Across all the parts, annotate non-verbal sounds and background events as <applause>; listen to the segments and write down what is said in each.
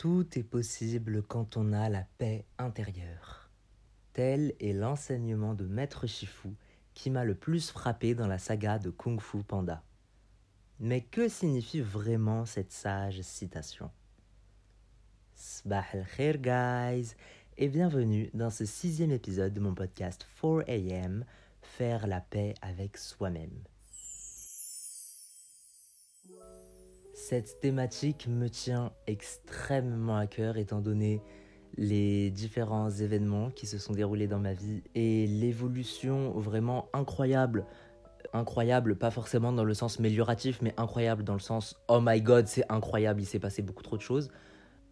Tout est possible quand on a la paix intérieure. Tel est l'enseignement de Maître Shifu qui m'a le plus frappé dans la saga de Kung Fu Panda. Mais que signifie vraiment cette sage citation? Sbah al khair guys et bienvenue dans ce sixième épisode de mon podcast 4am Faire la paix avec soi-même. Cette thématique me tient extrêmement à cœur étant donné les différents événements qui se sont déroulés dans ma vie et l'évolution vraiment incroyable. Incroyable, pas forcément dans le sens amélioratif, mais incroyable dans le sens oh my god, c'est incroyable, il s'est passé beaucoup trop de choses.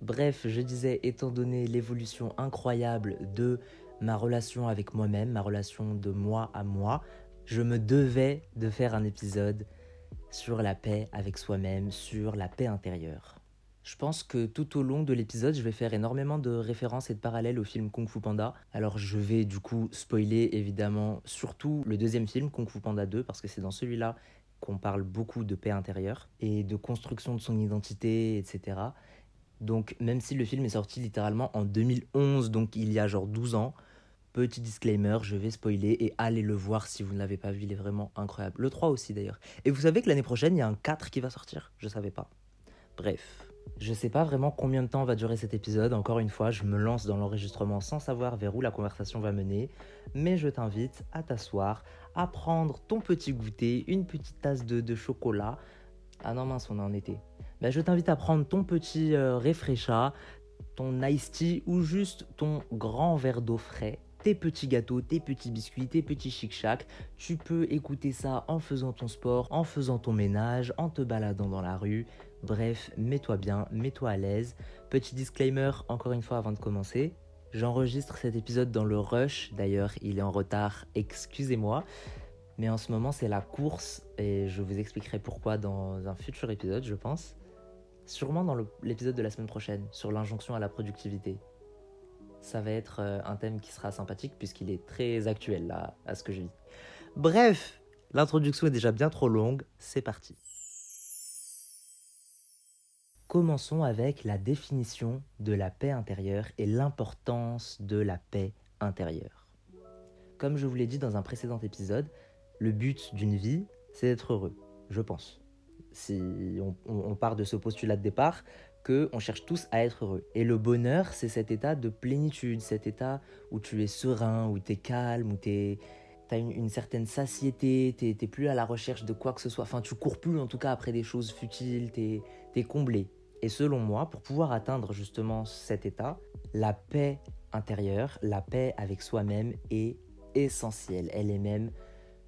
Bref, je disais, étant donné l'évolution incroyable de ma relation avec moi-même, ma relation de moi à moi, je me devais de faire un épisode sur la paix avec soi-même, sur la paix intérieure. Je pense que tout au long de l'épisode, je vais faire énormément de références et de parallèles au film Kung Fu Panda. Alors je vais du coup spoiler évidemment surtout le deuxième film, Kung Fu Panda 2, parce que c'est dans celui-là qu'on parle beaucoup de paix intérieure et de construction de son identité, etc. Donc même si le film est sorti littéralement en 2011, donc il y a genre 12 ans, Petit disclaimer, je vais spoiler et allez le voir si vous ne l'avez pas vu, il est vraiment incroyable. Le 3 aussi d'ailleurs. Et vous savez que l'année prochaine, il y a un 4 qui va sortir? Je savais pas. Bref. Je sais pas vraiment combien de temps va durer cet épisode. Encore une fois, je me lance dans l'enregistrement sans savoir vers où la conversation va mener. Mais je t'invite à t'asseoir, à prendre ton petit goûter, une petite tasse de, chocolat. Ah non mince, on est en été. Ben, je t'invite à prendre ton petit euh, ton iced tea ou juste ton grand verre d'eau frais tes petits gâteaux, tes petits biscuits, tes petits chic-chac. Tu peux écouter ça en faisant ton sport, en faisant ton ménage, en te baladant dans la rue. Bref, mets-toi bien, mets-toi à l'aise. Petit disclaimer, encore une fois avant de commencer. J'enregistre cet épisode dans le rush, d'ailleurs il est en retard, excusez-moi. Mais en ce moment c'est la course et je vous expliquerai pourquoi dans un futur épisode, je pense. Sûrement dans l'épisode de la semaine prochaine, sur l'injonction à la productivité ça va être euh, un thème qui sera sympathique puisqu'il est très actuel là, à ce que je vis. Bref, l'introduction est déjà bien trop longue, c'est parti. Commençons avec la définition de la paix intérieure et l'importance de la paix intérieure. Comme je vous l'ai dit dans un précédent épisode, le but d'une vie, c'est d'être heureux, je pense. Si on part de ce postulat de départ, on cherche tous à être heureux. Et le bonheur, c'est cet état de plénitude, cet état où tu es serein, où tu es calme, où tu as une, certaine satiété, tu n'es plus à la recherche de quoi que ce soit. Enfin, tu cours plus en tout cas après des choses futiles, tu es, comblé. Et selon moi, pour pouvoir atteindre justement cet état, la paix intérieure, la paix avec soi-même est essentielle. Elle est même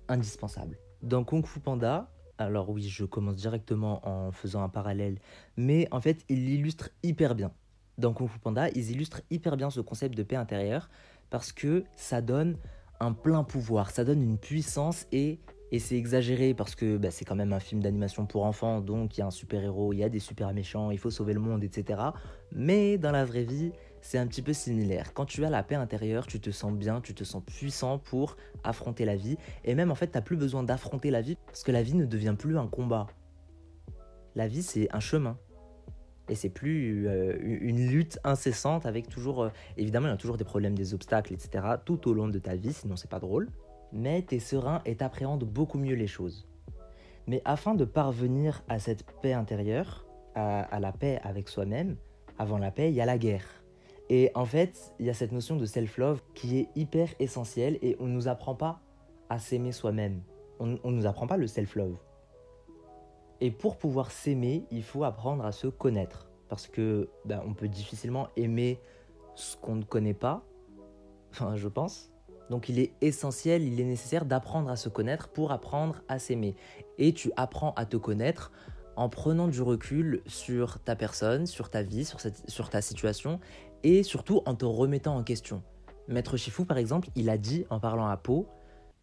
indispensable. Dans Kung Fu Panda, alors oui, je commence directement en faisant un parallèle, mais en fait, il l'illustre hyper bien. Dans Kung Fu Panda, ils illustrent hyper bien ce concept de paix intérieure parce que ça donne un plein pouvoir, ça donne une puissance et, et c'est exagéré parce que bah, c'est quand même un film d'animation pour enfants, donc il y a un super héros, il y a des super méchants, il faut sauver le monde, etc. Mais dans la vraie vie, c'est un petit peu similaire. Quand tu as la paix intérieure, tu te sens bien, tu te sens puissant pour affronter la vie. Et même en fait, tu n'as plus besoin d'affronter la vie parce que la vie ne devient plus un combat. La vie, c'est un chemin. Et c'est plus euh, une lutte incessante avec toujours. Euh, évidemment, il y a toujours des problèmes, des obstacles, etc. tout au long de ta vie, sinon c'est pas drôle. Mais tu es serein et t'appréhendes beaucoup mieux les choses. Mais afin de parvenir à cette paix intérieure, à la paix avec soi-même, avant la paix, il y a la guerre. Et en fait, il y a cette notion de self-love qui est hyper essentielle et on ne nous apprend pas à s'aimer soi-même. On ne nous apprend pas le self-love. Et pour pouvoir s'aimer, il faut apprendre à se connaître. Parce que ben, on peut difficilement aimer ce qu'on ne connaît pas. Enfin, je pense. Donc il est essentiel, il est nécessaire d'apprendre à se connaître pour apprendre à s'aimer. Et tu apprends à te connaître en prenant du recul sur ta personne, sur ta vie, sur, ta situation et surtout en te remettant en question. Maître Shifu, par exemple, il a dit en parlant à Po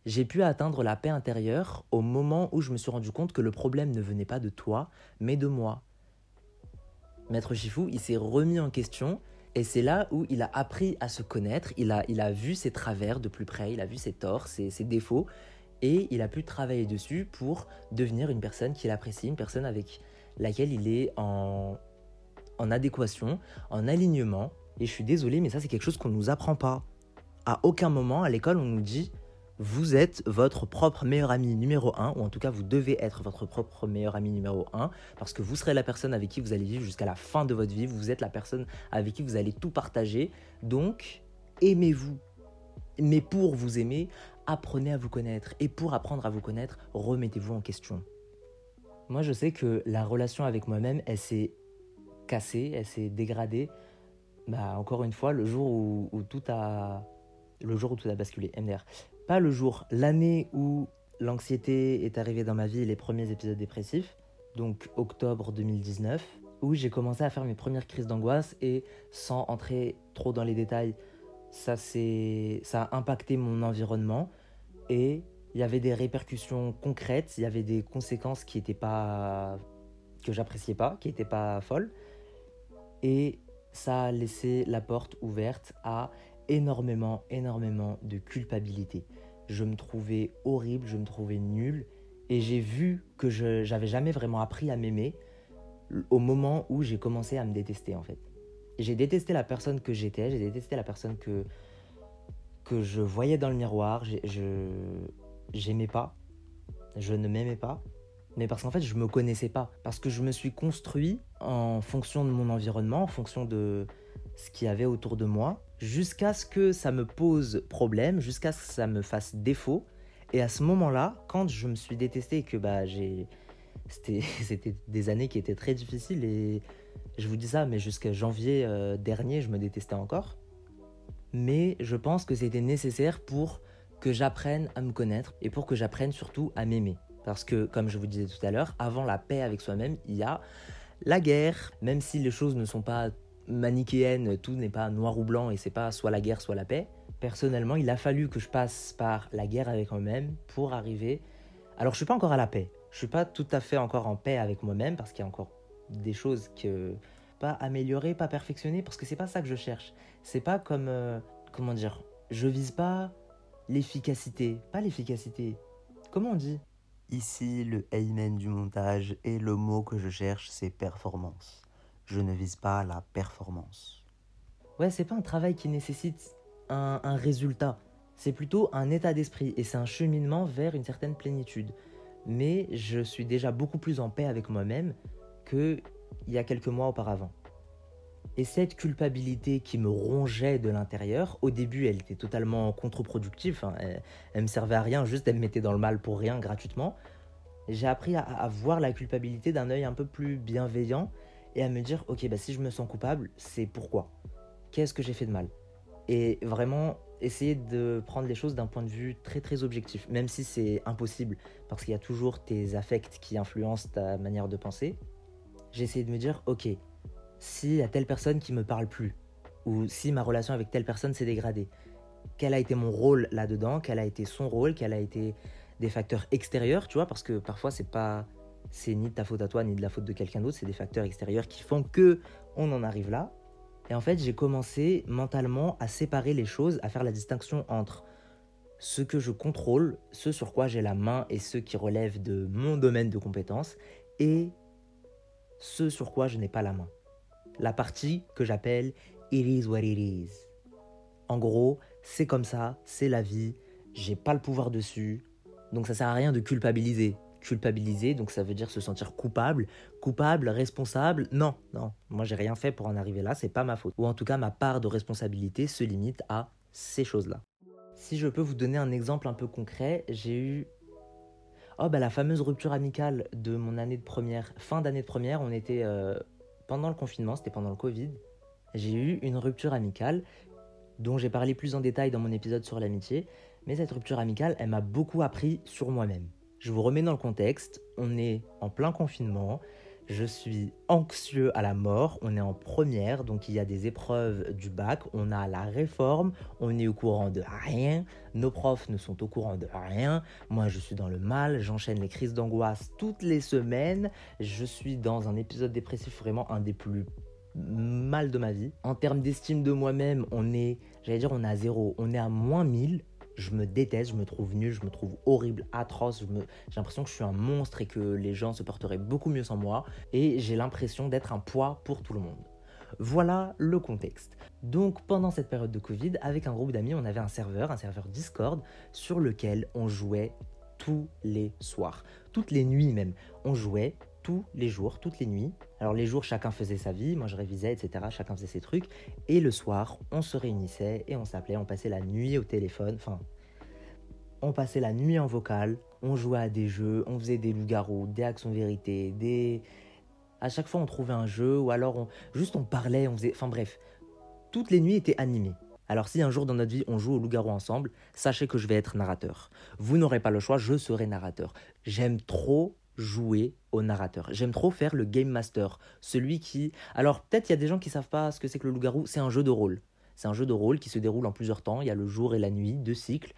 J'ai pu atteindre la paix intérieure au moment où je me suis rendu compte que le problème ne venait pas de toi, mais de moi. Maître Shifu, il s'est remis en question et c'est là où il a appris à se connaître, il a, vu ses travers de plus près, il a vu ses torts, ses défauts, et il a pu travailler dessus pour devenir une personne qu'il apprécie, une personne avec laquelle il est en, en adéquation, en alignement. Et je suis désolé, mais ça c'est quelque chose qu'on ne nous apprend pas. À aucun moment à l'école on nous dit vous êtes votre propre meilleur ami numéro 1, ou en tout cas vous devez être votre propre meilleur ami numéro 1, parce que vous serez la personne avec qui vous allez vivre jusqu'à la fin de votre vie, vous êtes la personne avec qui vous allez tout partager. Donc, aimez-vous. Mais pour vous aimer, apprenez à vous connaître. Et pour apprendre à vous connaître, remettez-vous en question. Moi, je sais que la relation avec moi-même, elle s'est cassée, elle s'est dégradée. Bah, encore une fois, le jour où, tout a, le jour où tout a basculé, MDR. Pas le jour, l'année où l'anxiété est arrivée dans ma vie, les premiers épisodes dépressifs, donc octobre 2019, où j'ai commencé à faire mes premières crises d'angoisse et sans entrer trop dans les détails, ça, ça a impacté mon environnement et il y avait des répercussions concrètes, il y avait des conséquences qui étaient pas que j'appréciais pas, qui n'étaient pas folles et ça a laissé la porte ouverte à énormément énormément de culpabilité. Je me trouvais horrible, je me trouvais nul et j'ai vu que je j'avais jamais vraiment appris à m'aimer au moment où j'ai commencé à me détester en fait. J'ai détesté la personne que j'étais, j'ai détesté la personne que, je voyais dans le miroir, je j'aimais pas, je ne m'aimais pas, mais parce qu'en fait je me connaissais pas, parce que je me suis construit en fonction de mon environnement, en fonction de ce qu'il y avait autour de moi, jusqu'à ce que ça me pose problème, jusqu'à ce que ça me fasse défaut. Et à ce moment-là, quand je me suis détesté que bah j'ai <laughs> c'était des années qui étaient très difficiles et je vous dis ça, mais jusqu'à janvier euh, dernier, je me détestais encore. Mais je pense que c'était nécessaire pour que j'apprenne à me connaître et pour que j'apprenne surtout à m'aimer. Parce que, comme je vous disais tout à l'heure, avant la paix avec soi-même, il y a la guerre. Même si les choses ne sont pas manichéennes, tout n'est pas noir ou blanc et c'est pas soit la guerre, soit la paix. Personnellement, il a fallu que je passe par la guerre avec moi-même pour arriver. Alors, je suis pas encore à la paix. Je suis pas tout à fait encore en paix avec moi-même parce qu'il y a encore des choses que pas améliorer, pas perfectionner, parce que c'est pas ça que je cherche. C'est pas comme euh, comment dire, je vise pas l'efficacité, pas l'efficacité. Comment on dit? Ici, le amen du montage et le mot que je cherche, c'est performance. Je ne vise pas la performance. Ouais, c'est pas un travail qui nécessite un, un résultat. C'est plutôt un état d'esprit et c'est un cheminement vers une certaine plénitude. Mais je suis déjà beaucoup plus en paix avec moi-même qu'il y a quelques mois auparavant. Et cette culpabilité qui me rongeait de l'intérieur, au début, elle était totalement contre-productive. Hein. Elle, me servait à rien, juste elle me mettait dans le mal pour rien, gratuitement. J'ai appris à, voir la culpabilité d'un œil un peu plus bienveillant et à me dire, ok, bah, si je me sens coupable, c'est pourquoi? Qu'est-ce que j'ai fait de mal? Et vraiment essayer de prendre les choses d'un point de vue très très objectif, même si c'est impossible, parce qu'il y a toujours tes affects qui influencent ta manière de penser j'ai essayé de me dire, ok, s'il y a telle personne qui me parle plus, ou si ma relation avec telle personne s'est dégradée, quel a été mon rôle là-dedans, quel a été son rôle, quel a été des facteurs extérieurs, tu vois, parce que parfois c'est pas, c'est ni de ta faute à toi ni de la faute de quelqu'un d'autre, c'est des facteurs extérieurs qui font que on en arrive là. Et en fait, j'ai commencé mentalement à séparer les choses, à faire la distinction entre ce que je contrôle, ce sur quoi j'ai la main et ce qui relève de mon domaine de compétences, et ce sur quoi je n'ai pas la main. La partie que j'appelle It is what it is. En gros, c'est comme ça, c'est la vie, j'ai pas le pouvoir dessus, donc ça sert à rien de culpabiliser. Culpabiliser, donc ça veut dire se sentir coupable, coupable, responsable. Non, non, moi j'ai rien fait pour en arriver là, c'est pas ma faute. Ou en tout cas, ma part de responsabilité se limite à ces choses-là. Si je peux vous donner un exemple un peu concret, j'ai eu Oh, bah la fameuse rupture amicale de mon année de première, fin d'année de première, on était euh, pendant le confinement, c'était pendant le Covid. J'ai eu une rupture amicale dont j'ai parlé plus en détail dans mon épisode sur l'amitié, mais cette rupture amicale, elle m'a beaucoup appris sur moi-même. Je vous remets dans le contexte, on est en plein confinement, je suis anxieux à la mort, on est en première, donc il y a des épreuves du bac, on a la réforme, on est au courant de rien, nos profs ne sont au courant de rien, moi je suis dans le mal, j'enchaîne les crises d'angoisse toutes les semaines, je suis dans un épisode dépressif vraiment un des plus mal de ma vie. En termes d'estime de moi-même, on est, j'allais dire on est à zéro, on est à moins 1000 je me déteste, je me trouve nul, je me trouve horrible, atroce, j'ai l'impression que je suis un monstre et que les gens se porteraient beaucoup mieux sans moi, et j'ai l'impression d'être un poids pour tout le monde. Voilà le contexte. Donc pendant cette période de Covid, avec un groupe d'amis, on avait un serveur, un serveur Discord, sur lequel on jouait tous les soirs, toutes les nuits même. On jouait tous les jours, toutes les nuits. Alors les jours, chacun faisait sa vie, moi je révisais, etc. Chacun faisait ses trucs. Et le soir, on se réunissait et on s'appelait, on passait la nuit au téléphone. Enfin, on passait la nuit en vocal, on jouait à des jeux, on faisait des loups-garous, des actions vérité, des... À chaque fois, on trouvait un jeu, ou alors on... juste on parlait, on faisait... Enfin bref, toutes les nuits étaient animées. Alors si un jour dans notre vie on joue au loup-garou ensemble, sachez que je vais être narrateur. Vous n'aurez pas le choix, je serai narrateur. J'aime trop jouer au narrateur. J'aime trop faire le game master, celui qui... Alors peut-être il y a des gens qui savent pas ce que c'est que le loup-garou, c'est un jeu de rôle. C'est un jeu de rôle qui se déroule en plusieurs temps, il y a le jour et la nuit, deux cycles.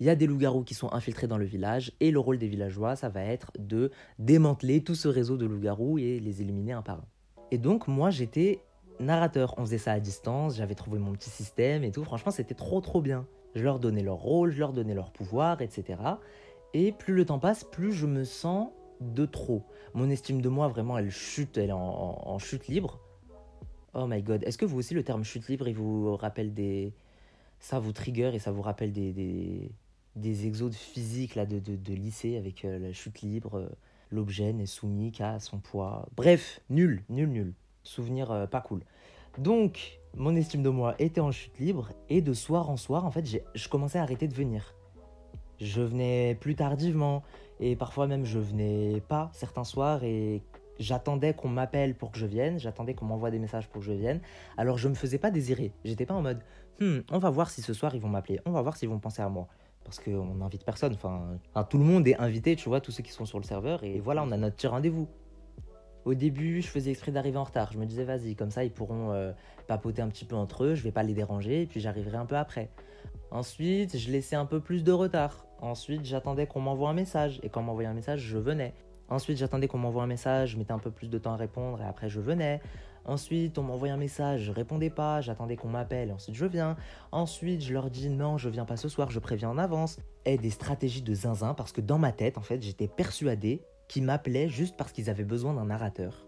Il y a des loups-garous qui sont infiltrés dans le village et le rôle des villageois, ça va être de démanteler tout ce réseau de loups-garous et les éliminer un par un. Et donc moi j'étais narrateur. On faisait ça à distance, j'avais trouvé mon petit système et tout. Franchement, c'était trop trop bien. Je leur donnais leur rôle, je leur donnais leur pouvoir, etc. Et plus le temps passe, plus je me sens de trop. Mon estime de moi, vraiment, elle chute, elle est en, chute libre. Oh my god, est-ce que vous aussi le terme chute libre, il vous rappelle des... Ça vous trigger et ça vous rappelle des, des, des exos physiques là, de, de, lycée avec euh, la chute libre, euh, l'objet n'est soumis qu'à son poids. Bref, nul, nul, nul. Souvenir euh, pas cool. Donc, mon estime de moi était en chute libre et de soir en soir, en fait, je commençais à arrêter de venir. Je venais plus tardivement et parfois même je venais pas certains soirs et j'attendais qu'on m'appelle pour que je vienne, j'attendais qu'on m'envoie des messages pour que je vienne. Alors je me faisais pas désirer. J'étais pas en mode hmm, on va voir si ce soir ils vont m'appeler, on va voir s'ils vont penser à moi. Parce qu'on n'invite personne, enfin, tout le monde est invité, tu vois, tous ceux qui sont sur le serveur, et voilà, on a notre petit rendez-vous. Au début, je faisais exprès d'arriver en retard. Je me disais, vas-y, comme ça, ils pourront euh, papoter un petit peu entre eux, je vais pas les déranger, et puis j'arriverai un peu après. Ensuite, je laissais un peu plus de retard. Ensuite, j'attendais qu'on m'envoie un message, et quand on m'envoyait un message, je venais. Ensuite, j'attendais qu'on m'envoie un message, je mettais un peu plus de temps à répondre, et après, je venais. Ensuite, on m'envoyait un message, je répondais pas, j'attendais qu'on m'appelle, et ensuite je viens. Ensuite, je leur dis non, je viens pas ce soir, je préviens en avance. Et des stratégies de zinzin, parce que dans ma tête, en fait, j'étais persuadé qui m'appelaient juste parce qu'ils avaient besoin d'un narrateur.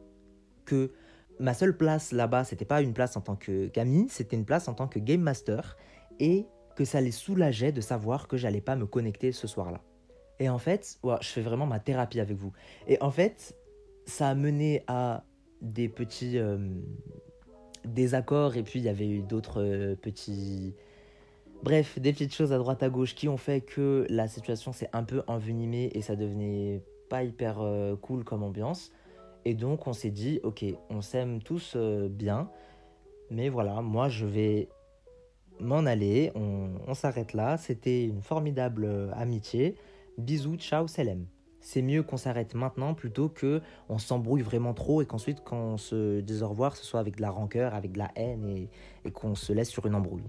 Que ma seule place là-bas, c'était pas une place en tant que Camille, c'était une place en tant que game master et que ça les soulageait de savoir que j'allais pas me connecter ce soir-là. Et en fait, je fais vraiment ma thérapie avec vous. Et en fait, ça a mené à des petits euh, désaccords et puis il y avait eu d'autres euh, petits bref des petites choses à droite à gauche qui ont fait que la situation s'est un peu envenimée et ça devenait pas hyper euh, cool comme ambiance. Et donc on s'est dit, ok, on s'aime tous bien, mais voilà, moi je vais m'en aller, on, s'arrête là, c'était une formidable euh, amitié. Bisous, ciao, salam. C'est mieux qu'on s'arrête maintenant plutôt que on s'embrouille vraiment trop et qu'ensuite quand on se dise au revoir, ce soit avec de la rancœur, avec de la haine et qu'on se laisse sur une embrouille.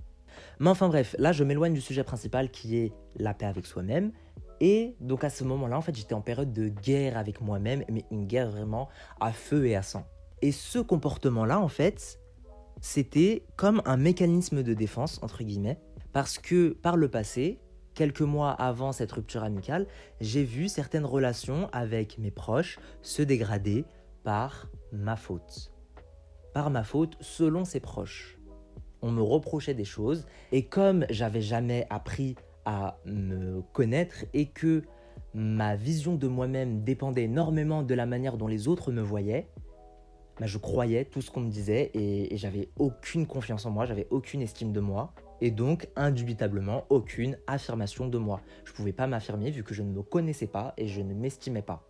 Mais enfin bref, là je m'éloigne du sujet principal qui est la paix avec soi-même. Et donc à ce moment-là, en fait, j'étais en période de guerre avec moi-même, mais une guerre vraiment à feu et à sang. Et ce comportement-là, en fait, c'était comme un mécanisme de défense, entre guillemets, parce que par le passé, quelques mois avant cette rupture amicale, j'ai vu certaines relations avec mes proches se dégrader par ma faute. Par ma faute, selon ses proches. On me reprochait des choses, et comme j'avais jamais appris à me connaître et que ma vision de moi-même dépendait énormément de la manière dont les autres me voyaient, bah, je croyais tout ce qu'on me disait et, j'avais aucune confiance en moi, j'avais aucune estime de moi et donc indubitablement aucune affirmation de moi. Je ne pouvais pas m'affirmer vu que je ne me connaissais pas et je ne m'estimais pas.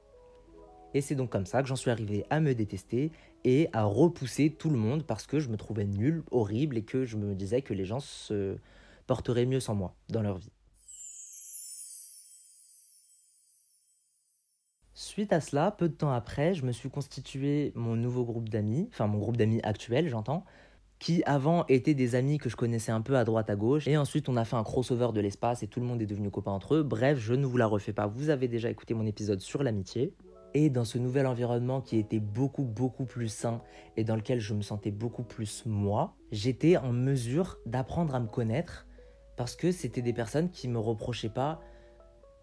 Et c'est donc comme ça que j'en suis arrivé à me détester et à repousser tout le monde parce que je me trouvais nul, horrible et que je me disais que les gens se porteraient mieux sans moi dans leur vie. Suite à cela, peu de temps après, je me suis constitué mon nouveau groupe d'amis, enfin mon groupe d'amis actuel, j'entends, qui avant étaient des amis que je connaissais un peu à droite à gauche, et ensuite on a fait un crossover de l'espace et tout le monde est devenu copain entre eux. Bref, je ne vous la refais pas, vous avez déjà écouté mon épisode sur l'amitié. Et dans ce nouvel environnement qui était beaucoup beaucoup plus sain et dans lequel je me sentais beaucoup plus moi, j'étais en mesure d'apprendre à me connaître parce que c'était des personnes qui me reprochaient pas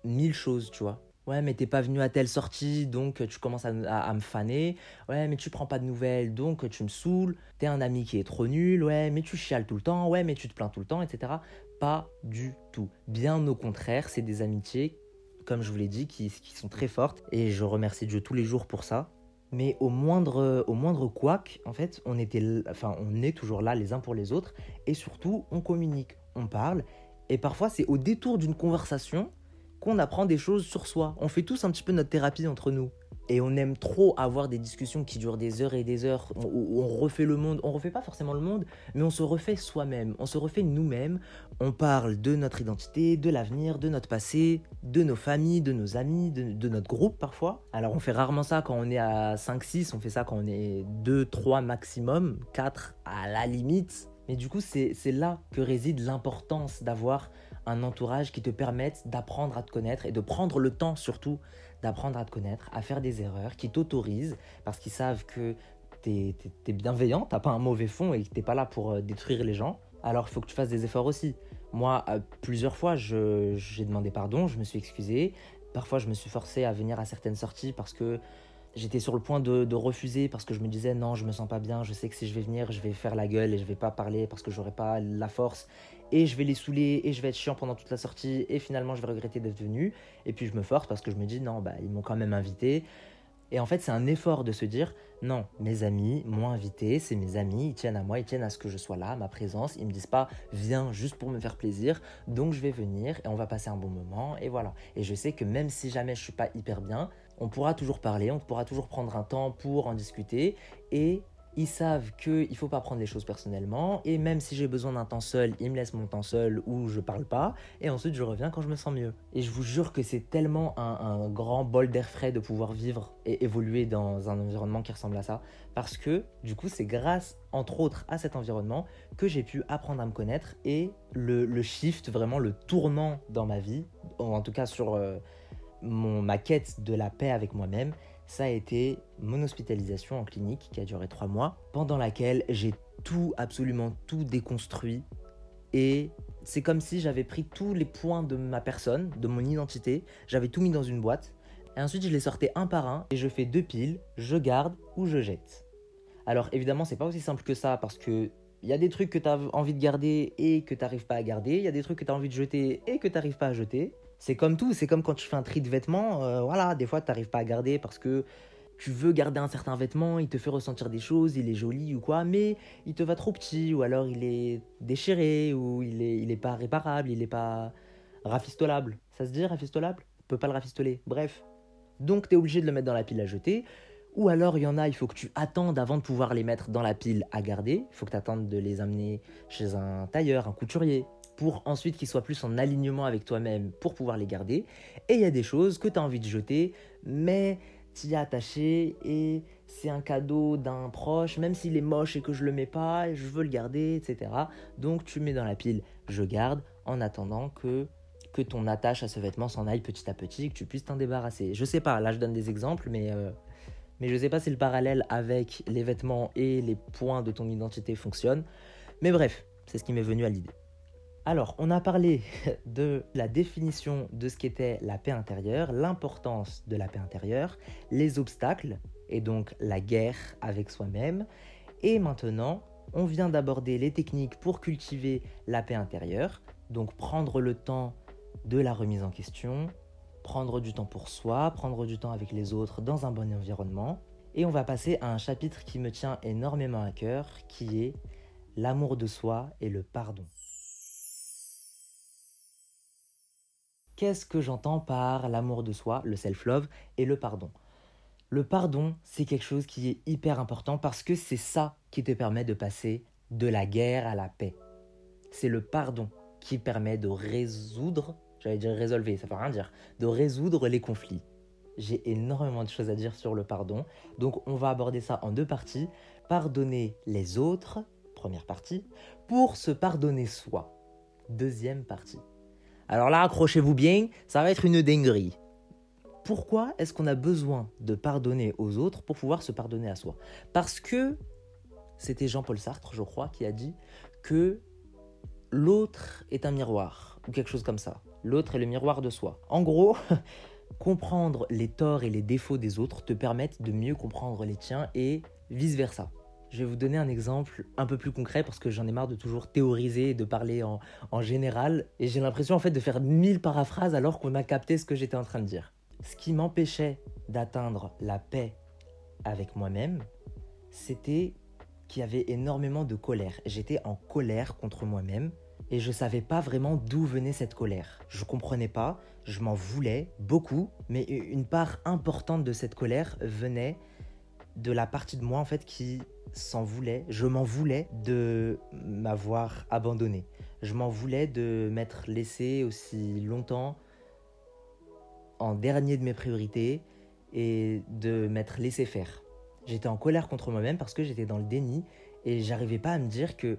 mille choses, tu vois Ouais, mais t'es pas venu à telle sortie, donc tu commences à, à, me faner. Ouais, mais tu prends pas de nouvelles, donc tu me saoules. T'es un ami qui est trop nul. Ouais, mais tu chiales tout le temps. Ouais, mais tu te plains tout le temps, etc. Pas du tout. Bien au contraire, c'est des amitiés, comme je vous l'ai dit, qui, qui sont très fortes. Et je remercie Dieu tous les jours pour ça. Mais au moindre, au moindre couac, en fait, on, était, enfin, on est toujours là les uns pour les autres. Et surtout, on communique, on parle. Et parfois, c'est au détour d'une conversation qu'on apprend des choses sur soi. On fait tous un petit peu notre thérapie entre nous. Et on aime trop avoir des discussions qui durent des heures et des heures, où on refait le monde. On refait pas forcément le monde, mais on se refait soi-même. On se refait nous-mêmes. On parle de notre identité, de l'avenir, de notre passé, de nos familles, de nos amis, de, notre groupe parfois. Alors on fait rarement ça quand on est à 5-6, on fait ça quand on est 2-3 maximum, 4 à la limite. Mais du coup, c'est là que réside l'importance d'avoir un entourage qui te permette d'apprendre à te connaître et de prendre le temps surtout d'apprendre à te connaître, à faire des erreurs, qui t'autorisent parce qu'ils savent que tu es, bienveillant, t'as pas un mauvais fond et que t'es pas là pour euh, détruire les gens. Alors il faut que tu fasses des efforts aussi. Moi, euh, plusieurs fois, j'ai demandé pardon, je me suis excusé. Parfois, je me suis forcé à venir à certaines sorties parce que j'étais sur le point de, refuser parce que je me disais non, je me sens pas bien, je sais que si je vais venir, je vais faire la gueule et je vais pas parler parce que j'aurai pas la force et je vais les saouler et je vais être chiant pendant toute la sortie et finalement je vais regretter d'être venu et puis je me force parce que je me dis non, bah ils m'ont quand même invité. Et en fait, c'est un effort de se dire non, mes amis m'ont invité, c'est mes amis, ils tiennent à moi, ils tiennent à ce que je sois là, à ma présence. Ils me disent pas viens juste pour me faire plaisir, donc je vais venir et on va passer un bon moment et voilà. Et je sais que même si jamais je suis pas hyper bien, on pourra toujours parler, on pourra toujours prendre un temps pour en discuter et ils savent qu'il ne faut pas prendre les choses personnellement et même si j'ai besoin d'un temps seul, ils me laissent mon temps seul ou je parle pas et ensuite je reviens quand je me sens mieux. Et je vous jure que c'est tellement un, grand bol d'air frais de pouvoir vivre et évoluer dans un environnement qui ressemble à ça parce que du coup c'est grâce entre autres à cet environnement que j'ai pu apprendre à me connaître et le, shift, vraiment le tournant dans ma vie, en tout cas sur... Euh, mon, ma quête de la paix avec moi-même, ça a été mon hospitalisation en clinique qui a duré trois mois, pendant laquelle j'ai tout, absolument tout déconstruit. Et c'est comme si j'avais pris tous les points de ma personne, de mon identité, j'avais tout mis dans une boîte, et ensuite je les sortais un par un, et je fais deux piles, je garde ou je jette. Alors évidemment, c'est pas aussi simple que ça, parce que il y a des trucs que tu as envie de garder et que tu n'arrives pas à garder, il y a des trucs que tu as envie de jeter et que tu n'arrives pas à jeter. C'est comme tout, c'est comme quand tu fais un tri de vêtements, euh, voilà, des fois tu n'arrives pas à garder parce que tu veux garder un certain vêtement, il te fait ressentir des choses, il est joli ou quoi, mais il te va trop petit, ou alors il est déchiré, ou il est, il pas réparable, il est pas rafistolable. Ça se dit rafistolable? Tu peux pas le rafistoler. Bref. Donc tu es obligé de le mettre dans la pile à jeter. Ou alors il y en a, il faut que tu attendes avant de pouvoir les mettre dans la pile à garder. Il faut que tu attendes de les amener chez un tailleur, un couturier, pour ensuite qu'ils soient plus en alignement avec toi-même pour pouvoir les garder. Et il y a des choses que tu as envie de jeter, mais tu y es attaché et c'est un cadeau d'un proche, même s'il est moche et que je le mets pas, je veux le garder, etc. Donc tu mets dans la pile je garde en attendant que que ton attache à ce vêtement s'en aille petit à petit, que tu puisses t'en débarrasser. Je sais pas, là je donne des exemples, mais euh, mais je sais pas si le parallèle avec les vêtements et les points de ton identité fonctionne. Mais bref, c'est ce qui m'est venu à l'idée. Alors, on a parlé <laughs> de la définition de ce qu'était la paix intérieure, l'importance de la paix intérieure, les obstacles, et donc la guerre avec soi-même. Et maintenant, on vient d'aborder les techniques pour cultiver la paix intérieure, donc prendre le temps de la remise en question, prendre du temps pour soi, prendre du temps avec les autres dans un bon environnement. Et on va passer à un chapitre qui me tient énormément à cœur, qui est l'amour de soi et le pardon. Qu'est-ce que j'entends par l'amour de soi, le self-love et le pardon? Le pardon, c'est quelque chose qui est hyper important parce que c'est ça qui te permet de passer de la guerre à la paix. C'est le pardon qui permet de résoudre, j'allais dire résolver, ça veut rien dire, de résoudre les conflits. J'ai énormément de choses à dire sur le pardon, donc on va aborder ça en deux parties. Pardonner les autres, première partie, pour se pardonner soi, deuxième partie. Alors là, accrochez-vous bien, ça va être une dinguerie. Pourquoi est-ce qu'on a besoin de pardonner aux autres pour pouvoir se pardonner à soi? Parce que c'était Jean-Paul Sartre, je crois, qui a dit que l'autre est un miroir, ou quelque chose comme ça. L'autre est le miroir de soi. En gros, <laughs> comprendre les torts et les défauts des autres te permettent de mieux comprendre les tiens et vice-versa. Je vais vous donner un exemple un peu plus concret parce que j'en ai marre de toujours théoriser et de parler en, général. Et j'ai l'impression en fait de faire mille paraphrases alors qu'on a capté ce que j'étais en train de dire. Ce qui m'empêchait d'atteindre la paix avec moi-même, c'était qu'il y avait énormément de colère. J'étais en colère contre moi-même et je savais pas vraiment d'où venait cette colère. Je comprenais pas, je m'en voulais beaucoup, mais une part importante de cette colère venait de la partie de moi en fait qui s'en voulait, je m'en voulais de m'avoir abandonné. Je m'en voulais de m'être laissé aussi longtemps en dernier de mes priorités et de m'être laissé faire. J'étais en colère contre moi-même parce que j'étais dans le déni et j'arrivais pas à me dire que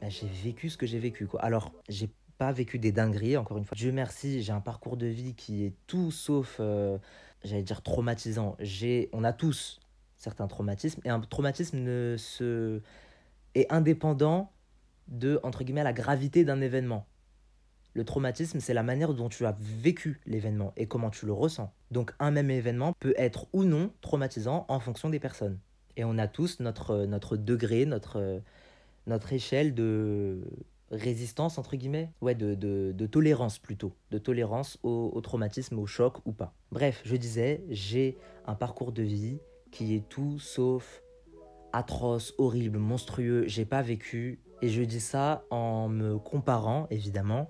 bah, j'ai vécu ce que j'ai vécu. Quoi. Alors, j'ai pas vécu des dingueries, encore une fois. Dieu merci, j'ai un parcours de vie qui est tout sauf, euh, j'allais dire, traumatisant. J'ai, on a tous certains traumatismes. Et un traumatisme ne se... est indépendant de, entre guillemets, la gravité d'un événement. Le traumatisme, c'est la manière dont tu as vécu l'événement et comment tu le ressens. Donc un même événement peut être ou non traumatisant en fonction des personnes. Et on a tous notre, notre degré, notre, notre échelle de résistance, entre guillemets, ouais, de, de, de tolérance plutôt, de tolérance au, au traumatisme, au choc ou pas. Bref, je disais, j'ai un parcours de vie qui est tout sauf atroce, horrible, monstrueux. J'ai pas vécu. Et je dis ça en me comparant, évidemment,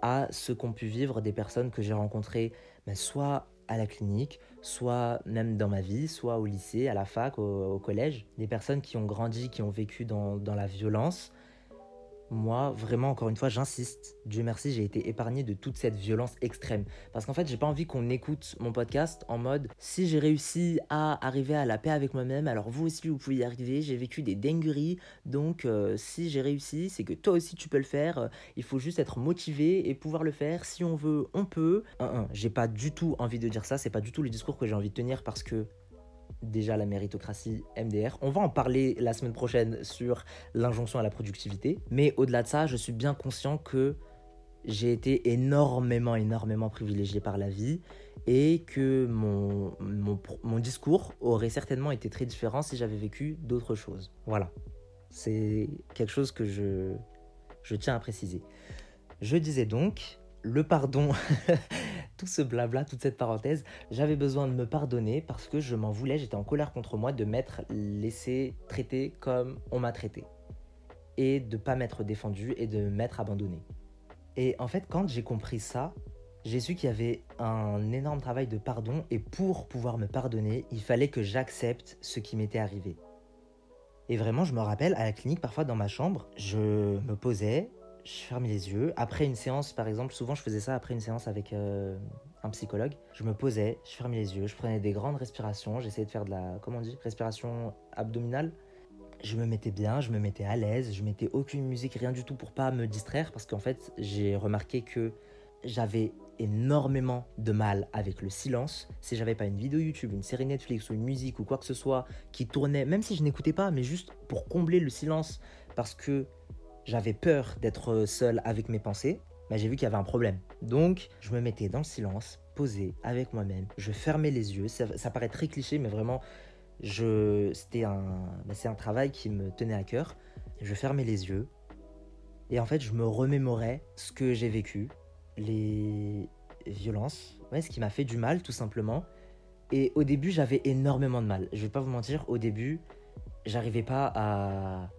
à ce qu'ont pu vivre des personnes que j'ai rencontrées, ben, soit à la clinique, soit même dans ma vie, soit au lycée, à la fac, au, collège. Des personnes qui ont grandi, qui ont vécu dans, dans la violence, moi, vraiment, encore une fois, j'insiste. Dieu merci, j'ai été épargné de toute cette violence extrême. Parce qu'en fait, j'ai pas envie qu'on écoute mon podcast en mode si j'ai réussi à arriver à la paix avec moi-même, alors vous aussi, vous pouvez y arriver. J'ai vécu des dingueries. Donc, euh, si j'ai réussi, c'est que toi aussi, tu peux le faire. Il faut juste être motivé et pouvoir le faire. Si on veut, on peut. Un, un. J'ai pas du tout envie de dire ça. C'est pas du tout le discours que j'ai envie de tenir parce que déjà la méritocratie MDR. On va en parler la semaine prochaine sur l'injonction à la productivité. Mais au-delà de ça, je suis bien conscient que j'ai été énormément, énormément privilégié par la vie et que mon, discours aurait certainement été très différent si j'avais vécu d'autres choses. Voilà. C'est quelque chose que je tiens à préciser. Je disais donc, le pardon <laughs> tout ce blabla, toute cette parenthèse, j'avais besoin de me pardonner parce que je m'en voulais, j'étais en colère contre moi de m'être laissé traiter comme on m'a traité. Et de pas m'être défendu et de m'être abandonné. Et en fait, quand j'ai compris ça, j'ai su qu'il y avait un énorme travail de pardon et pour pouvoir me pardonner, il fallait que j'accepte ce qui m'était arrivé. Et vraiment, je me rappelle à la clinique, parfois dans ma chambre, je me posais, je fermais les yeux. Après une séance, par exemple, souvent je faisais ça après une séance avec euh, un psychologue. Je me posais, je fermais les yeux, je prenais des grandes respirations, j'essayais de faire de la, comment on dit, respiration abdominale. Je me mettais bien, je me mettais à l'aise, je mettais aucune musique, rien du tout pour pas me distraire parce qu'en fait, j'ai remarqué que j'avais énormément de mal avec le silence. Si j'avais pas une vidéo YouTube, une série Netflix ou une musique ou quoi que ce soit qui tournait, même si je n'écoutais pas, mais juste pour combler le silence parce que j'avais peur d'être seul avec mes pensées, bah, j'ai vu qu'il y avait un problème. Donc, je me mettais dans le silence, posé avec moi-même, je fermais les yeux. Ça, paraît très cliché, mais vraiment, je, c'était un, bah, c'est un travail qui me tenait à cœur. Je fermais les yeux et en fait, je me remémorais ce que j'ai vécu, les violences, ce qui m'a fait du mal, tout simplement. Et au début, j'avais énormément de mal. Je vais pas vous mentir, au début, j'arrivais pas à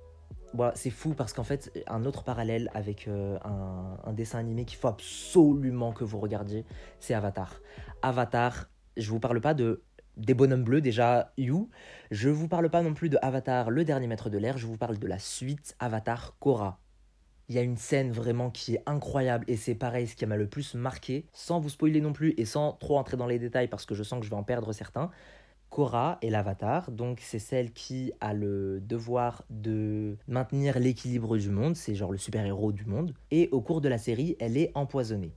c'est fou parce qu'en fait, un autre parallèle avec euh, un, dessin animé qu'il faut absolument que vous regardiez, c'est Avatar. Avatar, je vous parle pas de des bonhommes bleus, déjà You. Je vous parle pas non plus de Avatar, le dernier maître de l'air, je vous parle de la suite Avatar Korra. Il y a une scène vraiment qui est incroyable et c'est pareil, ce qui m'a le plus marqué, sans vous spoiler non plus et sans trop entrer dans les détails parce que je sens que je vais en perdre certains. Korra est l'avatar, donc c'est celle qui a le devoir de maintenir l'équilibre du monde, c'est genre le super-héros du monde, et au cours de la série, elle est empoisonnée.